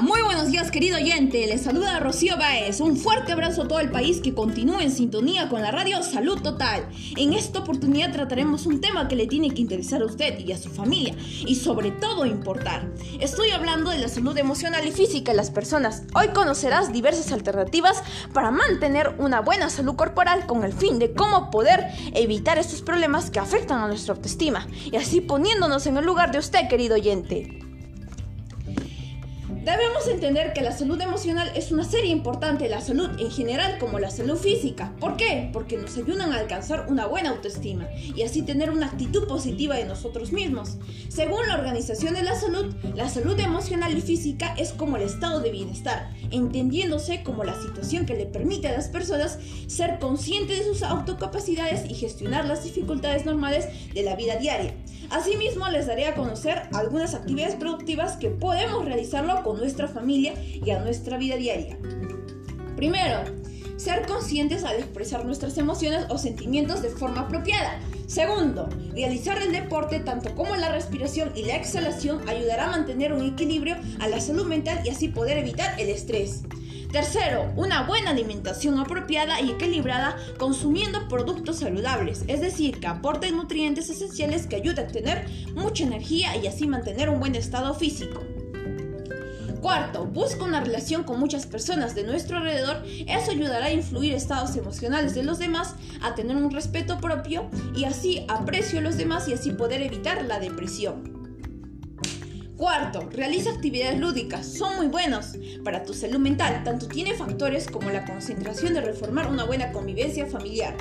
Muy buenos días querido oyente, les saluda Rocío Baez, un fuerte abrazo a todo el país que continúe en sintonía con la radio Salud Total. En esta oportunidad trataremos un tema que le tiene que interesar a usted y a su familia y sobre todo importar. Estoy hablando de la salud emocional y física de las personas. Hoy conocerás diversas alternativas para mantener una buena salud corporal con el fin de cómo poder evitar estos problemas que afectan a nuestra autoestima y así poniéndonos en el lugar de usted querido oyente. Debemos entender que la salud emocional es una serie importante la salud en general como la salud física. ¿Por qué? Porque nos ayudan a alcanzar una buena autoestima y así tener una actitud positiva de nosotros mismos. Según la Organización de la Salud, la salud emocional y física es como el estado de bienestar, entendiéndose como la situación que le permite a las personas ser conscientes de sus autocapacidades y gestionar las dificultades normales de la vida diaria. Asimismo, les daré a conocer algunas actividades productivas que podemos realizarlo con nuestra familia y a nuestra vida diaria. Primero, ser conscientes al expresar nuestras emociones o sentimientos de forma apropiada. Segundo, realizar el deporte tanto como la respiración y la exhalación ayudará a mantener un equilibrio a la salud mental y así poder evitar el estrés. Tercero, una buena alimentación apropiada y equilibrada consumiendo productos saludables, es decir, que aporten nutrientes esenciales que ayuden a tener mucha energía y así mantener un buen estado físico. Cuarto, busca una relación con muchas personas de nuestro alrededor. Eso ayudará a influir estados emocionales de los demás, a tener un respeto propio y así aprecio a los demás y así poder evitar la depresión. Cuarto, realiza actividades lúdicas, son muy buenos para tu salud mental, tanto tiene factores como la concentración de reformar una buena convivencia familiar.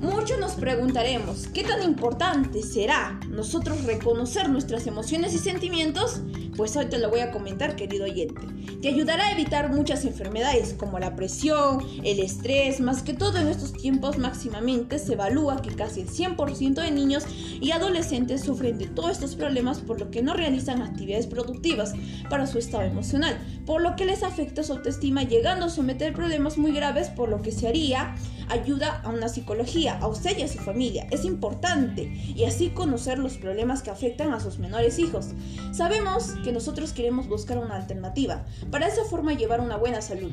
Muchos nos preguntaremos, ¿qué tan importante será nosotros reconocer nuestras emociones y sentimientos? Pues hoy te lo voy a comentar, querido oyente. Te ayudará a evitar muchas enfermedades como la presión, el estrés, más que todo en estos tiempos máximamente se evalúa que casi el 100% de niños y adolescentes sufren de todos estos problemas por lo que no realizan actividades productivas para su estado emocional, por lo que les afecta su autoestima llegando a someter problemas muy graves por lo que se haría ayuda a una psicología, a usted y a su familia. Es importante y así conocer los problemas que afectan a sus menores hijos. Sabemos que nosotros queremos buscar una alternativa para esa forma llevar una buena salud.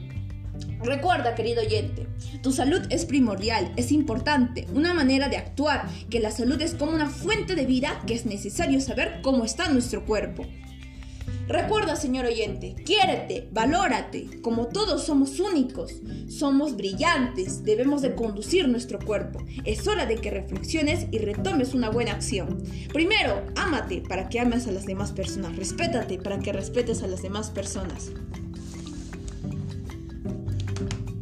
Recuerda, querido oyente, tu salud es primordial, es importante, una manera de actuar, que la salud es como una fuente de vida que es necesario saber cómo está nuestro cuerpo. Recuerda, señor oyente, quiérete, valórate, como todos somos únicos, somos brillantes, debemos de conducir nuestro cuerpo. Es hora de que reflexiones y retomes una buena acción. Primero, ámate para que ames a las demás personas, respétate para que respetes a las demás personas.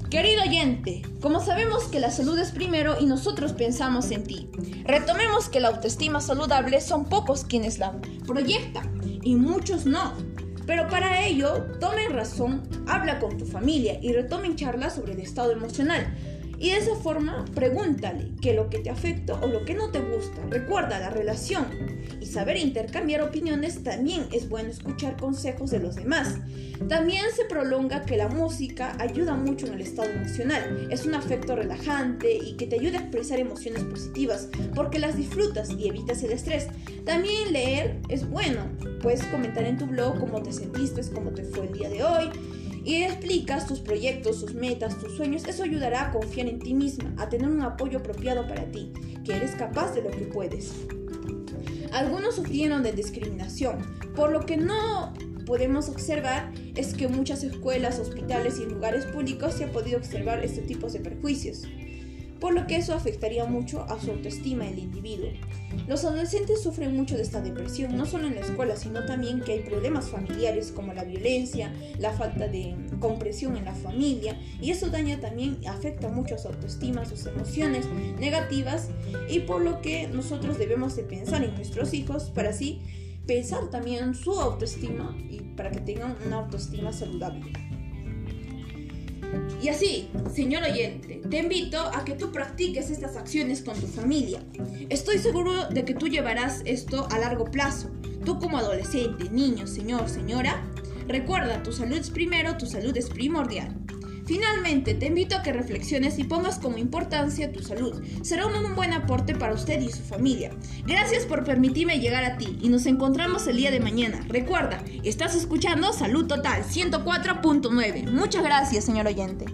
Querido oyente, como sabemos que la salud es primero y nosotros pensamos en ti, retomemos que la autoestima saludable son pocos quienes la proyectan y muchos no. Pero para ello, tomen razón, habla con tu familia y retomen charlas sobre el estado emocional. Y de esa forma, pregúntale qué lo que te afecta o lo que no te gusta. Recuerda la relación y saber intercambiar opiniones también es bueno escuchar consejos de los demás. También se prolonga que la música ayuda mucho en el estado emocional. Es un afecto relajante y que te ayuda a expresar emociones positivas porque las disfrutas y evitas el estrés. También leer es bueno. Puedes comentar en tu blog cómo te sentiste, cómo te fue el día de hoy y explicas tus proyectos, tus metas, tus sueños, eso ayudará a confiar en ti misma, a tener un apoyo apropiado para ti, que eres capaz de lo que puedes. Algunos sufrieron de discriminación, por lo que no podemos observar es que muchas escuelas, hospitales y lugares públicos se ha podido observar este tipo de perjuicios por lo que eso afectaría mucho a su autoestima del individuo. Los adolescentes sufren mucho de esta depresión, no solo en la escuela, sino también que hay problemas familiares como la violencia, la falta de comprensión en la familia, y eso daña también, afecta mucho a su autoestima, sus emociones negativas, y por lo que nosotros debemos de pensar en nuestros hijos para así pensar también su autoestima y para que tengan una autoestima saludable. Y así, señor oyente, te invito a que tú practiques estas acciones con tu familia. Estoy seguro de que tú llevarás esto a largo plazo. Tú como adolescente, niño, señor, señora, recuerda, tu salud es primero, tu salud es primordial. Finalmente, te invito a que reflexiones y pongas como importancia tu salud. Será un, buen aporte para usted y su familia. Gracias por permitirme llegar a ti y nos encontramos el día de mañana. Recuerda, estás escuchando Salud Total 104.9. Muchas gracias, señor oyente.